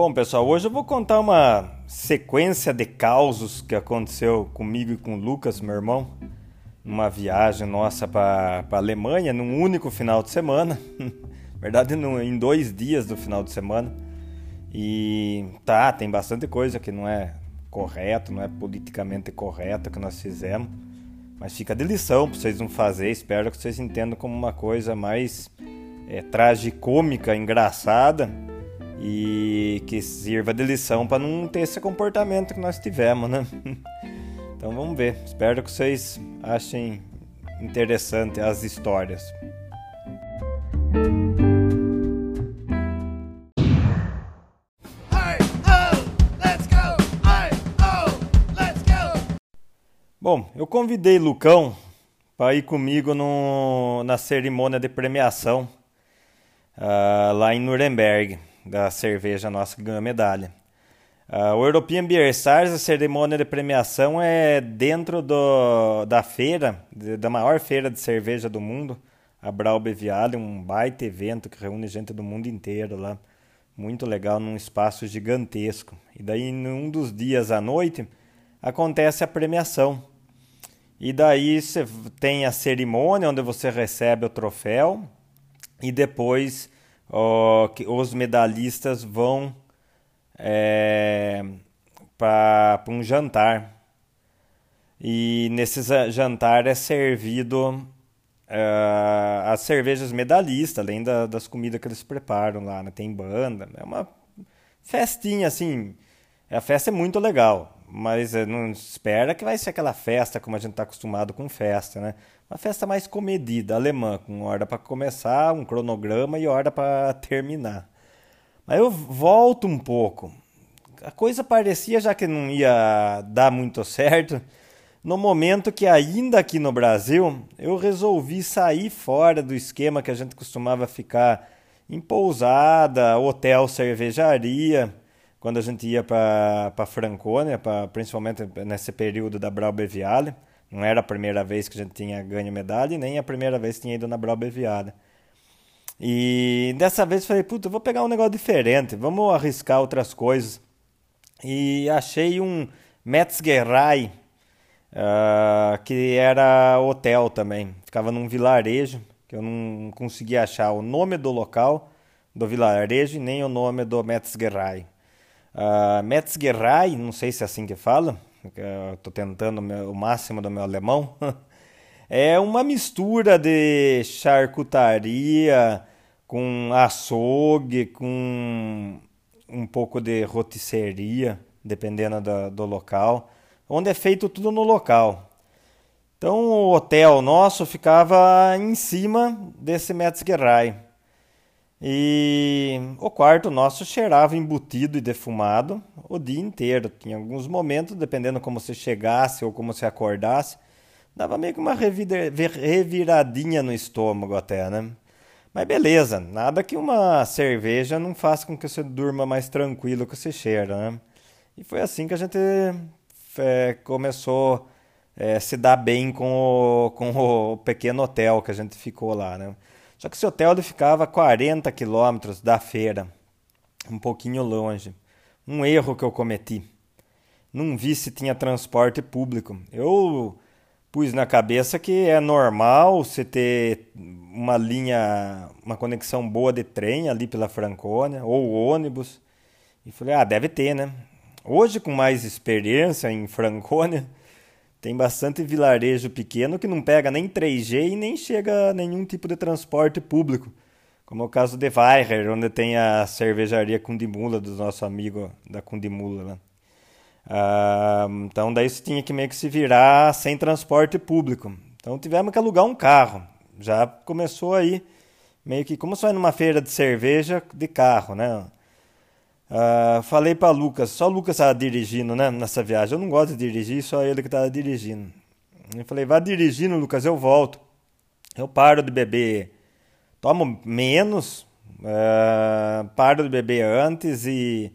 Bom, pessoal, hoje eu vou contar uma sequência de causos que aconteceu comigo e com o Lucas, meu irmão, numa viagem nossa para a Alemanha, num único final de semana. Na verdade, num, em dois dias do final de semana. E tá, tem bastante coisa que não é correto, não é politicamente correto que nós fizemos. Mas fica de lição para vocês não fazer. Espero que vocês entendam como uma coisa mais é, tragicômica, engraçada e que sirva de lição para não ter esse comportamento que nós tivemos, né? Então vamos ver. Espero que vocês achem interessante as histórias. Bom, eu convidei Lucão para ir comigo no, na cerimônia de premiação uh, lá em Nuremberg da cerveja nossa que ganhou medalha. Uh, o European Beer Stars, a cerimônia de premiação é dentro do, da feira, de, da maior feira de cerveja do mundo, a Braube Viale, um baita evento que reúne gente do mundo inteiro lá. Muito legal, num espaço gigantesco. E daí, num dos dias à noite, acontece a premiação. E daí você tem a cerimônia onde você recebe o troféu e depois os medalhistas vão é, para um jantar. E nesse jantar é servido uh, as cervejas medalhistas, além da, das comidas que eles preparam lá. Né? Tem banda, é uma festinha assim. A festa é muito legal, mas eh, não espera que vai ser aquela festa como a gente está acostumado com festa, né? Uma festa mais comedida, alemã, com hora para começar, um cronograma e hora para terminar. Mas eu volto um pouco. A coisa parecia já que não ia dar muito certo. No momento que ainda aqui no Brasil, eu resolvi sair fora do esquema que a gente costumava ficar em pousada, hotel, cervejaria, quando a gente ia para Franconia, pra, principalmente nesse período da Braube Viale. Não era a primeira vez que a gente tinha ganho medalha, nem a primeira vez que tinha ido na Braube Viada. E dessa vez falei, puta, vou pegar um negócio diferente, vamos arriscar outras coisas. E achei um Metzgerei, uh, que era hotel também. Ficava num vilarejo, que eu não conseguia achar o nome do local do vilarejo e nem o nome do Metzgerei. Uh, Metzgerei, não sei se é assim que fala, estou tentando o máximo do meu alemão, é uma mistura de charcutaria com açougue, com um pouco de rotisseria, dependendo do, do local, onde é feito tudo no local. Então o hotel nosso ficava em cima desse Metzgerei. E o quarto nosso cheirava embutido e defumado o dia inteiro. Tinha alguns momentos, dependendo como você chegasse ou como você acordasse, dava meio que uma reviradinha no estômago até, né? Mas beleza, nada que uma cerveja não faça com que você durma mais tranquilo com esse cheiro, né? E foi assim que a gente é, começou é, se dar bem com o, com o pequeno hotel que a gente ficou lá, né? Só que esse hotel ele ficava a 40 quilômetros da feira, um pouquinho longe. Um erro que eu cometi. Não vi se tinha transporte público. Eu pus na cabeça que é normal você ter uma linha, uma conexão boa de trem ali pela Franconia ou ônibus. E falei, ah, deve ter, né? Hoje, com mais experiência em Franconia, tem bastante vilarejo pequeno que não pega nem 3G e nem chega a nenhum tipo de transporte público. Como é o caso de Weiher, onde tem a cervejaria Cundimula do nosso amigo da Cundimula. Né? Ah, então daí você tinha que meio que se virar sem transporte público. Então tivemos que alugar um carro. Já começou aí meio que como só numa feira de cerveja de carro, né? Uh, falei para Lucas, só Lucas estava dirigindo né, nessa viagem. Eu não gosto de dirigir, só ele que estava dirigindo. Eu falei, vá dirigindo, Lucas, eu volto. Eu paro de beber, tomo menos, uh, paro de beber antes e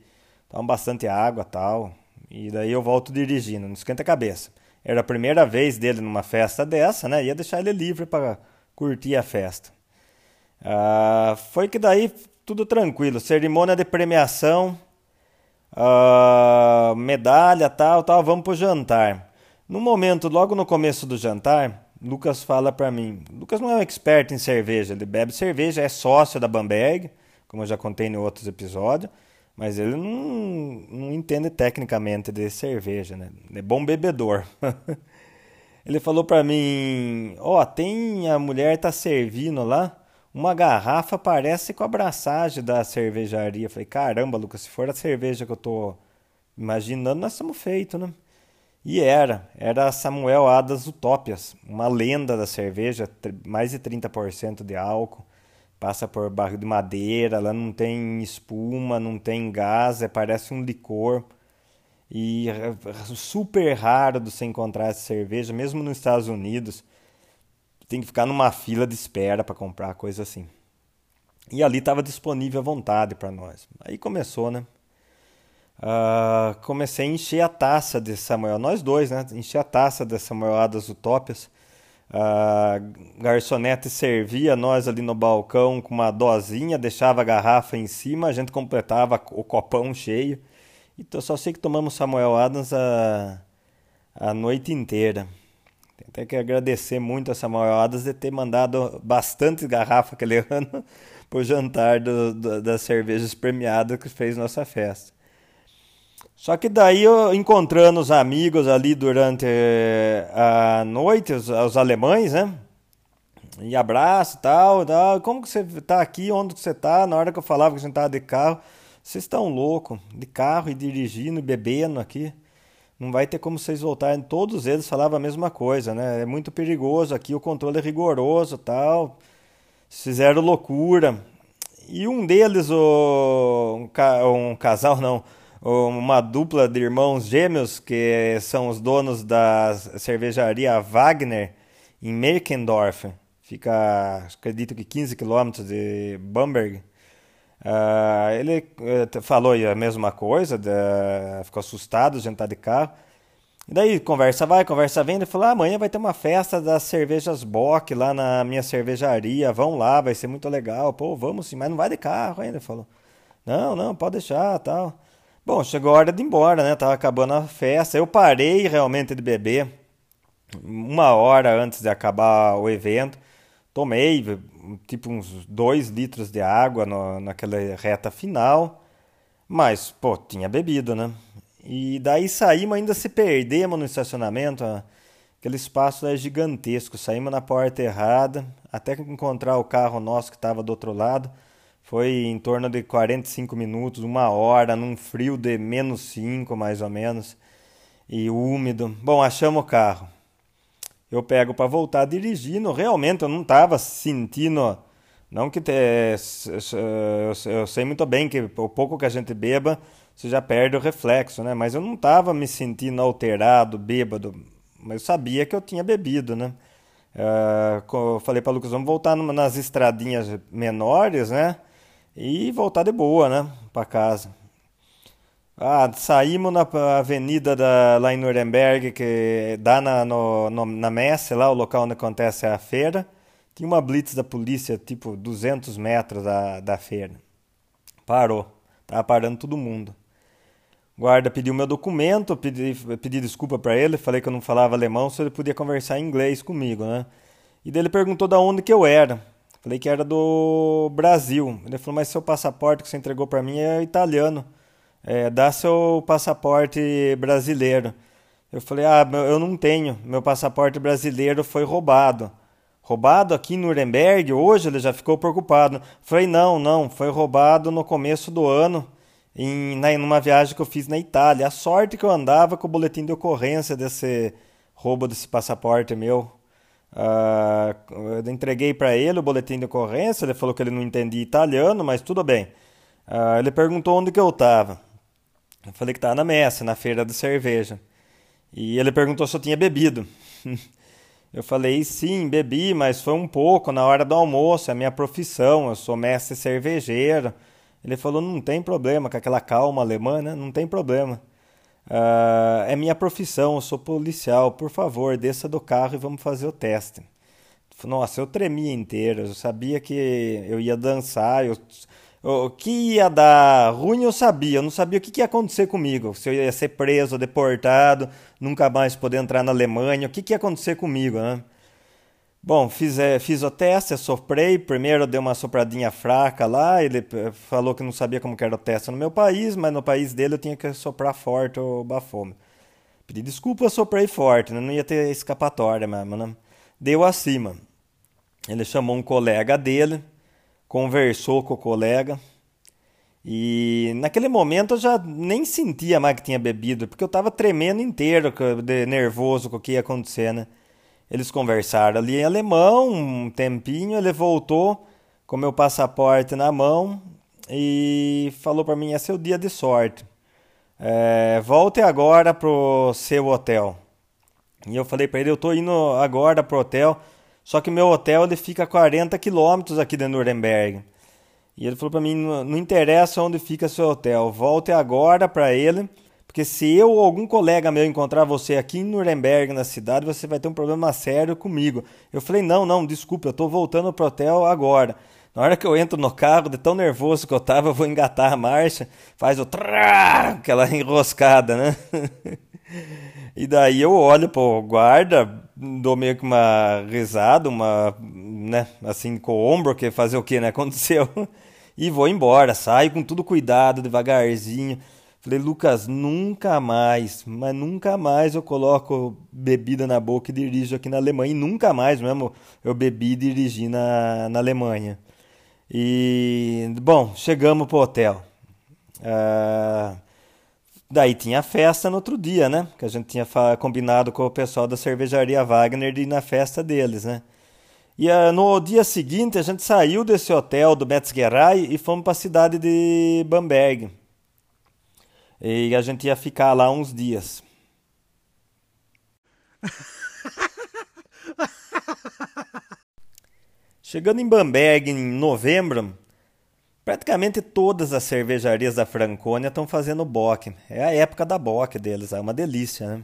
tomo bastante água tal. E daí eu volto dirigindo, não esquenta a cabeça. Era a primeira vez dele numa festa dessa, né? Ia deixar ele livre para curtir a festa. Uh, foi que daí tudo tranquilo. Cerimônia de premiação. uh, medalha, tal, tal, vamos pro jantar. No momento, logo no começo do jantar, Lucas fala para mim. Lucas não é um expert em cerveja, ele bebe cerveja, é sócio da Bamberg, como eu já contei em outros episódios, mas ele não, não entende tecnicamente de cerveja, né? É bom bebedor. ele falou para mim: Ó, oh, tem a mulher tá servindo lá uma garrafa parece com a abraçagem da cervejaria. falei, caramba, Lucas, se for a cerveja que eu tô imaginando, nós estamos feitos, né? E era, era Samuel Adas Utópias, uma lenda da cerveja, mais de 30% de álcool, passa por barril de madeira, ela não tem espuma, não tem gás, é, parece um licor. E é super raro de você encontrar essa cerveja, mesmo nos Estados Unidos tem que ficar numa fila de espera para comprar coisa assim. E ali estava disponível à vontade para nós. Aí começou, né? Uh, comecei a encher a taça de Samuel, nós dois, né? Encher a taça de Samuel das Utópias. Uh, garçonete servia nós ali no balcão com uma dosinha, deixava a garrafa em cima, a gente completava o copão cheio. Então só sei que tomamos Samuel Adams a, a noite inteira. Tem que agradecer muito a Samuel Adams de ter mandado bastante garrafa aquele ano o jantar do, do, das cervejas premiadas que fez nossa festa. Só que daí eu encontrando os amigos ali durante eh, a noite, os, os alemães, né? E abraço tal, tal. Como que você tá aqui? Onde você tá? Na hora que eu falava que a gente de carro, vocês estão louco de carro e dirigindo e bebendo aqui não vai ter como vocês voltarem. Todos eles falavam a mesma coisa, né? É muito perigoso aqui, o controle é rigoroso tal. Fizeram loucura. E um deles, o, um, um casal, não, uma dupla de irmãos gêmeos, que são os donos da cervejaria Wagner, em Merkendorf, fica, acredito que 15 quilômetros de Bamberg. Uh, ele uh, falou a mesma coisa, uh, ficou assustado, gente tá de carro. E daí conversa vai, conversa vem, ele falou: ah, amanhã vai ter uma festa das cervejas Bock lá na minha cervejaria, vão lá, vai ser muito legal. Pô, vamos sim, mas não vai de carro ainda. Ele falou: não, não, pode deixar tal. Bom, chegou a hora de ir embora, né? Tava acabando a festa. Eu parei realmente de beber uma hora antes de acabar o evento. Tomei tipo uns 2 litros de água no, naquela reta final, mas, pô, tinha bebido, né? E daí saímos, ainda se perdemos no estacionamento, aquele espaço é gigantesco, saímos na porta errada, até encontrar o carro nosso que estava do outro lado, foi em torno de 45 minutos, uma hora, num frio de menos 5 mais ou menos, e úmido. Bom, achamos o carro eu pego para voltar dirigindo. Realmente eu não estava sentindo. Não que te, eu sei muito bem que o pouco que a gente beba, você já perde o reflexo, né? Mas eu não estava me sentindo alterado, bêbado. Mas eu sabia que eu tinha bebido, né? Uh, eu falei para Lucas, vamos voltar nas estradinhas menores, né? E voltar de boa, né? Para casa. Ah, saímos na avenida da, lá em Nuremberg, que dá na, no, no, na Messe, lá o local onde acontece a feira. Tinha uma blitz da polícia, tipo 200 metros da, da feira. Parou. Tava parando todo mundo. Guarda pediu meu documento, pedi, pedi desculpa para ele, falei que eu não falava alemão, se ele podia conversar em inglês comigo, né? E daí ele perguntou da onde que eu era. Falei que era do Brasil. Ele falou, mas seu passaporte que você entregou para mim é italiano é, dá seu passaporte brasileiro. Eu falei, ah, eu não tenho, meu passaporte brasileiro foi roubado. Roubado aqui em Nuremberg? Hoje ele já ficou preocupado. Falei, não, não, foi roubado no começo do ano, em na, numa viagem que eu fiz na Itália. A sorte que eu andava com o boletim de ocorrência desse roubo desse passaporte meu. Uh, eu entreguei para ele o boletim de ocorrência, ele falou que ele não entendia italiano, mas tudo bem. Uh, ele perguntou onde que eu estava. Eu falei que estava na messa, na feira da cerveja. E ele perguntou se eu tinha bebido. Eu falei, sim, bebi, mas foi um pouco na hora do almoço, é minha profissão, eu sou mestre cervejeiro. Ele falou, não tem problema, com aquela calma alemã, né? Não tem problema. Uh, é minha profissão, eu sou policial, por favor, desça do carro e vamos fazer o teste. Nossa, eu tremia inteiro, eu sabia que eu ia dançar, eu O que ia dar ruim eu sabia, eu não sabia o que ia acontecer comigo. Se eu ia ser preso, deportado, nunca mais poder entrar na Alemanha, o que ia acontecer comigo, né? Bom, fiz, é, fiz o teste, soprei. Primeiro deu uma sopradinha fraca lá. Ele falou que não sabia como era o teste no meu país, mas no país dele eu tinha que soprar forte o bafômetro. Pedi desculpa, soprei forte, né? não ia ter escapatória mesmo, né? Deu acima. Ele chamou um colega dele, conversou com o colega. E naquele momento eu já nem sentia mais que tinha bebido, porque eu estava tremendo inteiro, nervoso com o que ia acontecer, né? Eles conversaram ali em alemão um tempinho, ele voltou com meu passaporte na mão e falou para mim: é seu dia de sorte. É, volte agora pro seu hotel. E eu falei para ele: eu tô indo agora pro hotel, só que meu hotel ele fica a 40 quilômetros aqui de Nuremberg. E ele falou para mim: não interessa onde fica seu hotel, volte agora para ele porque se eu ou algum colega meu encontrar você aqui em Nuremberg, na cidade, você vai ter um problema sério comigo. Eu falei: não, não, desculpa, eu estou voltando pro hotel agora. Na hora que eu entro no carro, de tão nervoso que eu tava, eu vou engatar a marcha, faz o trá, aquela enroscada, né? e daí eu olho pro guarda, dou meio que uma risada, uma, né, assim, com o ombro, que fazer o que, né? Aconteceu. e vou embora, saio com tudo cuidado, devagarzinho. Falei, Lucas, nunca mais, mas nunca mais eu coloco bebida na boca e dirijo aqui na Alemanha. E nunca mais mesmo eu bebi e dirigi na, na Alemanha. E, bom, chegamos pro hotel. Ah, daí tinha festa no outro dia, né? Que a gente tinha combinado com o pessoal da cervejaria Wagner de ir na festa deles, né? E ah, no dia seguinte a gente saiu desse hotel do Metzgerei e fomos para a cidade de Bamberg. E a gente ia ficar lá uns dias. Chegando em Bamberg em novembro, praticamente todas as cervejarias da Franconia estão fazendo bock. É a época da bock deles, é uma delícia, né?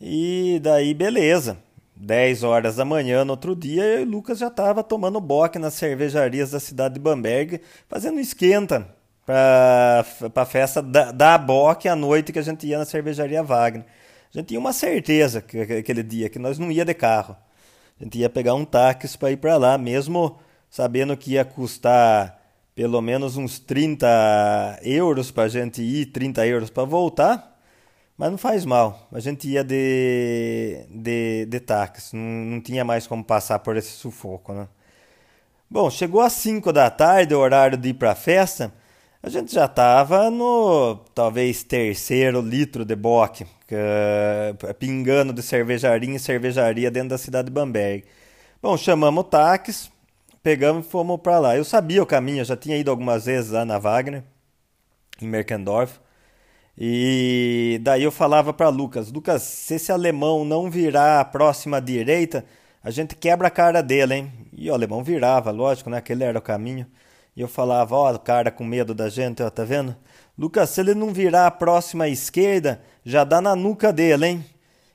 E daí, beleza. 10 horas da manhã no outro dia, eu e o Lucas já tava tomando bock nas cervejarias da cidade de Bamberg, fazendo esquenta para a festa da, da Bock à noite que a gente ia na cervejaria Wagner. A gente tinha uma certeza que, aquele dia que nós não ia de carro. A gente ia pegar um táxi para ir para lá, mesmo sabendo que ia custar pelo menos uns 30 euros para a gente ir, 30 euros para voltar. Mas não faz mal. A gente ia de, de, de táxi. Não, não tinha mais como passar por esse sufoco, né? Bom, chegou às 5 da tarde, o horário de ir para a festa a gente já estava no talvez terceiro litro de bock, uh, pingando de cervejaria em cervejaria dentro da cidade de Bamberg. Bom, chamamos o táxi, pegamos e fomos para lá. Eu sabia o caminho, eu já tinha ido algumas vezes lá na Wagner, em Merkendorf. E daí eu falava para Lucas, Lucas, se esse alemão não virar a próxima direita, a gente quebra a cara dele, hein? E o alemão virava, lógico, né? Aquele era o caminho. E eu falava, ó, o cara com medo da gente, ó, tá vendo? Lucas, se ele não virar a próxima esquerda, já dá na nuca dele, hein?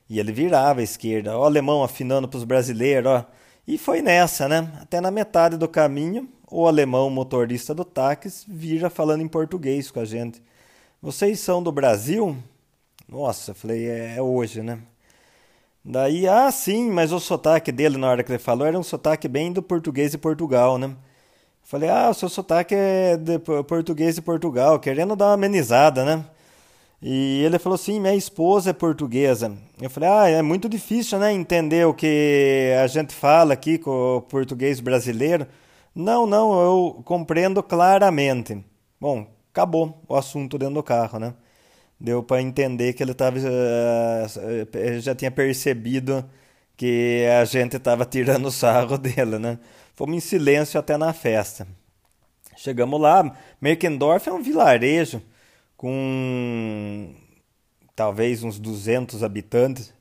E ele virava a esquerda, ó, o alemão afinando pros brasileiros, ó. E foi nessa, né? Até na metade do caminho, o alemão motorista do táxi vira falando em português com a gente. Vocês são do Brasil? Nossa, falei, é, é hoje, né? Daí, ah, sim, mas o sotaque dele na hora que ele falou era um sotaque bem do português de Portugal, né? Falei, ah, o seu sotaque é de português de Portugal, querendo dar uma amenizada, né? E ele falou assim, minha esposa é portuguesa. Eu falei, ah, é muito difícil, né, entender o que a gente fala aqui com o português brasileiro. Não, não, eu compreendo claramente. Bom, acabou o assunto dentro do carro, né? Deu para entender que ele tava, uh, já tinha percebido que a gente estava tirando o sarro dele, né? Fomos em silêncio até na festa. Chegamos lá, Merkendorf é um vilarejo com talvez uns 200 habitantes,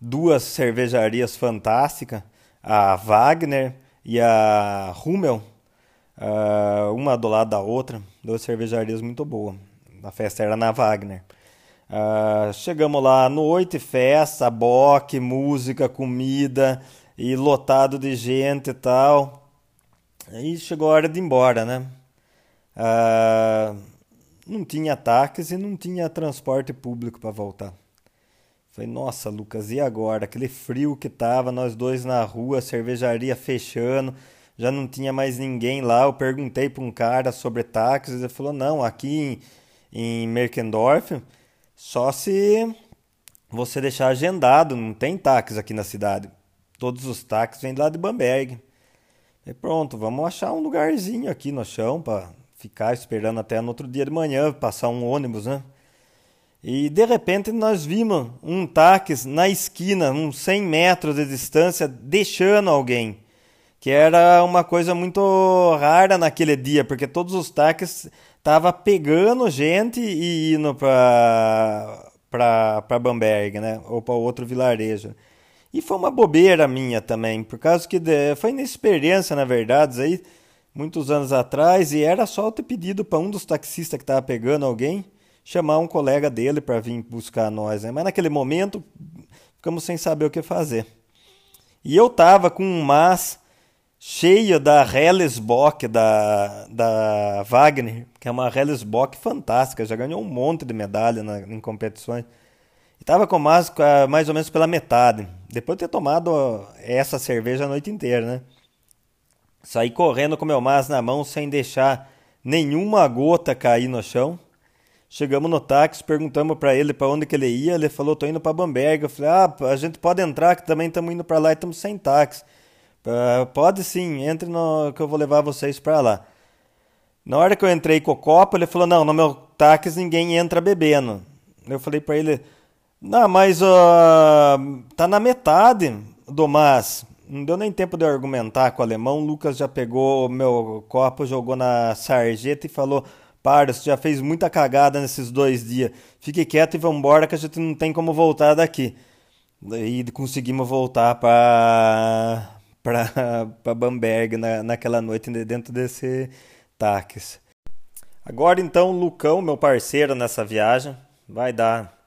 duas cervejarias fantásticas, a Wagner e a Hummel, uh, uma do lado da outra, duas cervejarias muito boas. A festa era na Wagner. Uh, chegamos lá noite, festa, boque, música, comida, e lotado de gente e tal. Aí chegou a hora de ir embora, né? Não tinha táxi e não tinha transporte público para voltar. Falei, nossa, Lucas, e agora? Aquele frio que tava, nós dois na rua, cervejaria fechando, já não tinha mais ninguém lá. Eu perguntei para um cara sobre táxis, ele falou: não, aqui em, em Merkendorf, só se você deixar agendado, não tem táxis aqui na cidade. Todos os táxis vêm lá de Bamberg. E pronto, vamos achar um lugarzinho aqui no chão para ficar esperando até no outro dia de manhã passar um ônibus, né? E de repente nós vimos um táxi na esquina, uns 100 metros de distância, deixando alguém. Que era uma coisa muito rara naquele dia, porque todos os táxis estavam pegando gente e indo para Bamberg, né? Ou para outro vilarejo. E foi uma bobeira minha também, por causa que de, foi inexperiência, na verdade, aí muitos anos atrás, e era só eu ter pedido para um dos taxistas que estava pegando alguém chamar um colega dele para vir buscar nós, né? Mas naquele momento ficamos sem saber o que fazer. E eu tava com um mas cheio da Hellesbock da, da Wagner, que é uma Hellesbock fantástica, já ganhou um monte de medalha na, em competições. E tava com mas mais ou menos pela metade. Depois de ter tomado essa cerveja a noite inteira, né? Saí correndo com meu mas na mão sem deixar nenhuma gota cair no chão. Chegamos no táxi, perguntamos para ele para onde que ele ia. Ele falou: "Tô indo para Bamberg". Eu falei: "Ah, a gente pode entrar que também estamos indo para lá e estamos sem táxi". Uh, pode sim, entre no que eu vou levar vocês para lá. Na hora que eu entrei com o copo, ele falou: "Não, no meu táxi ninguém entra bebendo". Eu falei para ele: "Não, mas uh, tá na metade do mas". Não deu nem tempo de eu argumentar com o alemão. O Lucas já pegou o meu copo, jogou na sarjeta e falou: Para, você já fez muita cagada nesses dois dias. Fique quieto e vambora que a gente não tem como voltar daqui. Daí conseguimos voltar para para Bamberg na, naquela noite dentro desse táxi. Agora então, Lucão, meu parceiro nessa viagem, vai dar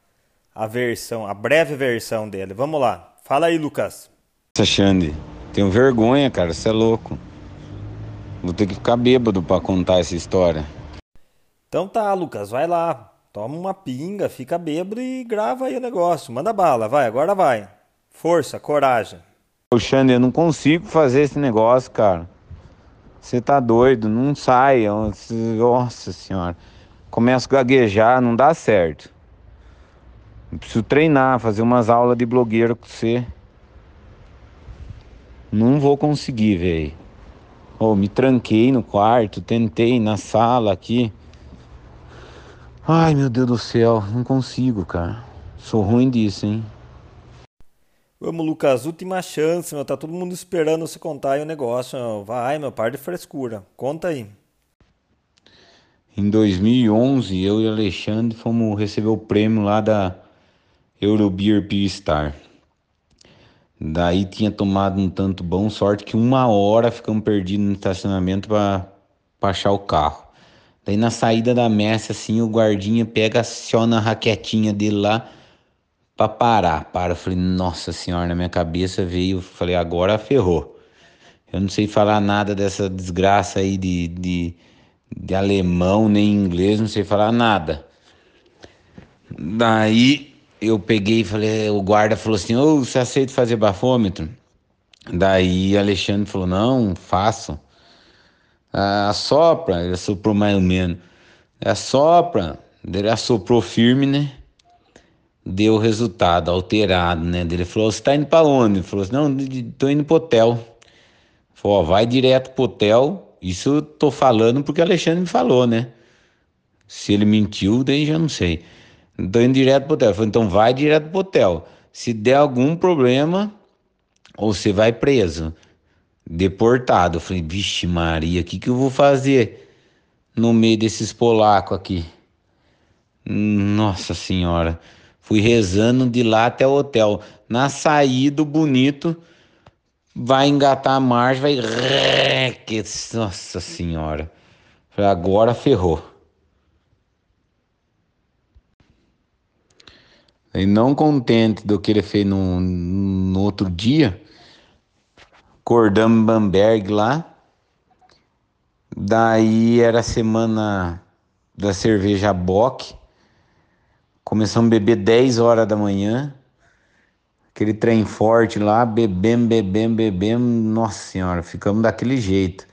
a versão, a breve versão dele. Vamos lá. Fala aí, Lucas. Nossa, Xande, tenho vergonha, cara, você é louco. Vou ter que ficar bêbado para contar essa história. Então tá, Lucas, vai lá. Toma uma pinga, fica bêbado e grava aí o negócio. Manda bala, vai, agora vai. Força, coragem. Ô, Xande, eu não consigo fazer esse negócio, cara. Você tá doido, não sai. Nossa senhora. Começo a gaguejar, não dá certo. Eu preciso treinar, fazer umas aulas de blogueiro com você. Não vou conseguir, velho. Oh, me tranquei no quarto, tentei na sala aqui. Ai, meu Deus do céu, não consigo, cara. Sou ruim disso, hein? Vamos, Lucas, última chance, meu. Tá todo mundo esperando você contar aí o negócio. Meu. Vai, meu, par de frescura. Conta aí. Em 2011, eu e Alexandre fomos receber o prêmio lá da Eurobeer Peer Star. Daí tinha tomado um tanto bom, sorte que uma hora ficamos perdidos no estacionamento para achar o carro. Daí na saída da messa, assim, o guardinha pega, aciona a raquetinha dele lá para parar. Para, eu falei, nossa senhora, na minha cabeça veio, falei, agora ferrou. Eu não sei falar nada dessa desgraça aí de, de, de alemão, nem inglês, não sei falar nada. Daí eu peguei e falei, o guarda falou assim, ô, você aceita fazer bafômetro? Daí Alexandre falou, não, faço. Ah, assopra, ele assoprou mais ou menos. Assopra, ele assoprou firme, né? Deu resultado alterado, né? Ele falou, você tá indo para onde? Ele falou assim, não, tô indo pro hotel. Falou, vai direto pro hotel. Isso eu tô falando porque Alexandre me falou, né? Se ele mentiu, daí já não sei. Estou indo direto pro hotel. falei, então vai direto pro hotel. Se der algum problema, ou você vai preso, deportado. Eu falei, vixe Maria, o que, que eu vou fazer no meio desses polacos aqui? Nossa Senhora. Fui rezando de lá até o hotel. Na saída, bonito, vai engatar a marcha, vai. Nossa Senhora. Falei, agora ferrou. E não contente do que ele fez no, no outro dia, acordamos Bamberg lá Daí era a semana da cerveja Bock. Começamos a beber 10 horas da manhã. Aquele trem forte lá, bebemos, bebemos, bebemos. Nossa senhora, ficamos daquele jeito.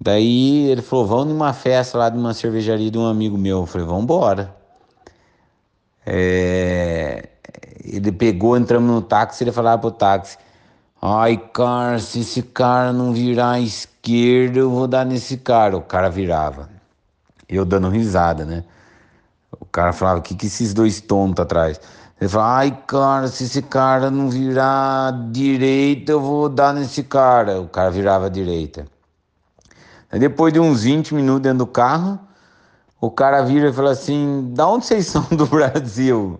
Daí ele falou: vamos numa festa lá de uma cervejaria de um amigo meu. Eu falei: vamos embora. É... Ele pegou, entramos no táxi, ele falava pro táxi: Ai, cara, se esse cara não virar à esquerda, eu vou dar nesse cara. O cara virava. Eu dando risada, né? O cara falava: O que, que esses dois tontos atrás? Ele falava: Ai, cara, se esse cara não virar direita, eu vou dar nesse cara. O cara virava à direita. Aí depois de uns 20 minutos dentro do carro, o cara vira e fala assim: Da onde vocês são do Brasil?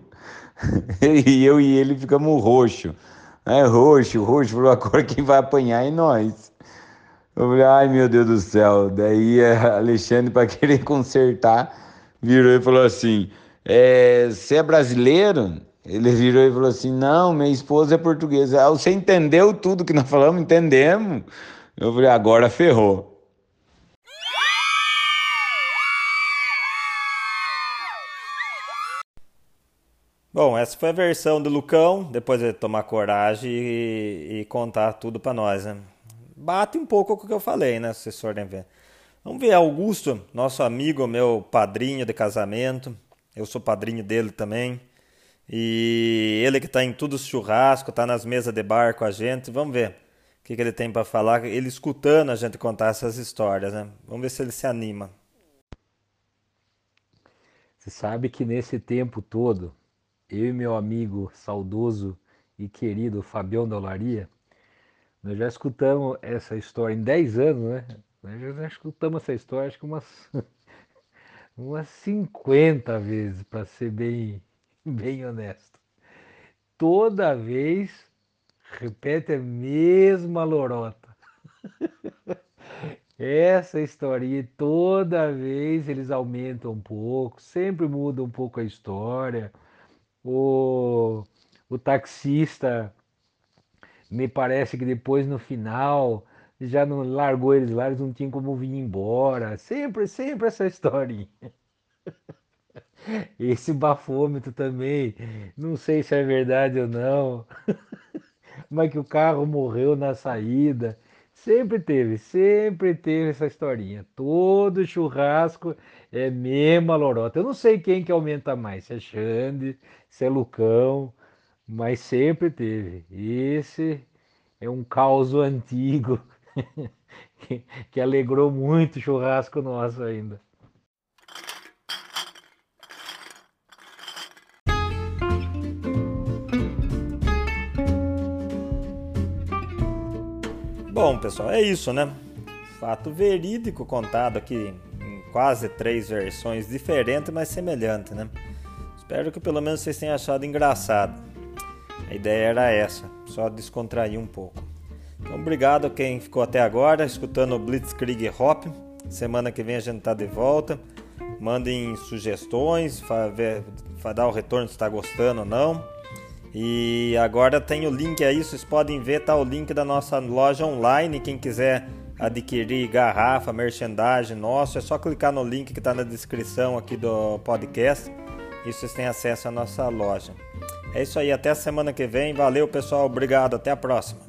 e eu e ele ficamos roxo. É roxo, roxo, falou: agora quem vai apanhar é nós. Eu falei: Ai meu Deus do céu. Daí Alexandre, para querer consertar, virou e falou assim: é, Você é brasileiro? Ele virou e falou assim: Não, minha esposa é portuguesa. Ah, você entendeu tudo que nós falamos? Entendemos. Eu falei: Agora ferrou. Bom, essa foi a versão do Lucão, depois ele tomar coragem e, e contar tudo para nós, né? Bate um pouco com o que eu falei, né, forem ver. Vamos ver, Augusto, nosso amigo, meu padrinho de casamento. Eu sou padrinho dele também. E ele que está em tudo churrasco, está nas mesas de bar com a gente. Vamos ver o que, que ele tem para falar. Ele escutando a gente contar essas histórias, né? Vamos ver se ele se anima. Você sabe que nesse tempo todo eu e meu amigo saudoso e querido Fabião da Olaria, nós já escutamos essa história em 10 anos, né? Nós já escutamos essa história acho que umas, umas 50 vezes, para ser bem, bem honesto. Toda vez repete a mesma lorota. Essa historinha, toda vez eles aumentam um pouco, sempre muda um pouco a história o, o taxista me parece que depois no final já não largou eles lá, eles não tinham como vir embora. Sempre, sempre essa historinha. Esse bafômetro também, não sei se é verdade ou não, mas que o carro morreu na saída. Sempre teve, sempre teve essa historinha. Todo churrasco é mesma lorota. Eu não sei quem que aumenta mais, se é Xande, se é Lucão, mas sempre teve. Esse é um caos antigo que, que alegrou muito o churrasco nosso ainda. Pessoal, é isso, né? Fato verídico contado aqui em quase três versões diferentes, mas semelhantes, né? Espero que pelo menos vocês tenham achado engraçado. A ideia era essa, só descontrair um pouco. Então, obrigado a quem ficou até agora escutando o Blitzkrieg Hop. Semana que vem a gente tá de volta. Mandem sugestões, dar o retorno se está gostando ou não. E agora tem o link aí, vocês podem ver, tá o link da nossa loja online. Quem quiser adquirir garrafa, merchandising nosso, é só clicar no link que está na descrição aqui do podcast e vocês têm acesso à nossa loja. É isso aí, até a semana que vem. Valeu, pessoal. Obrigado. Até a próxima.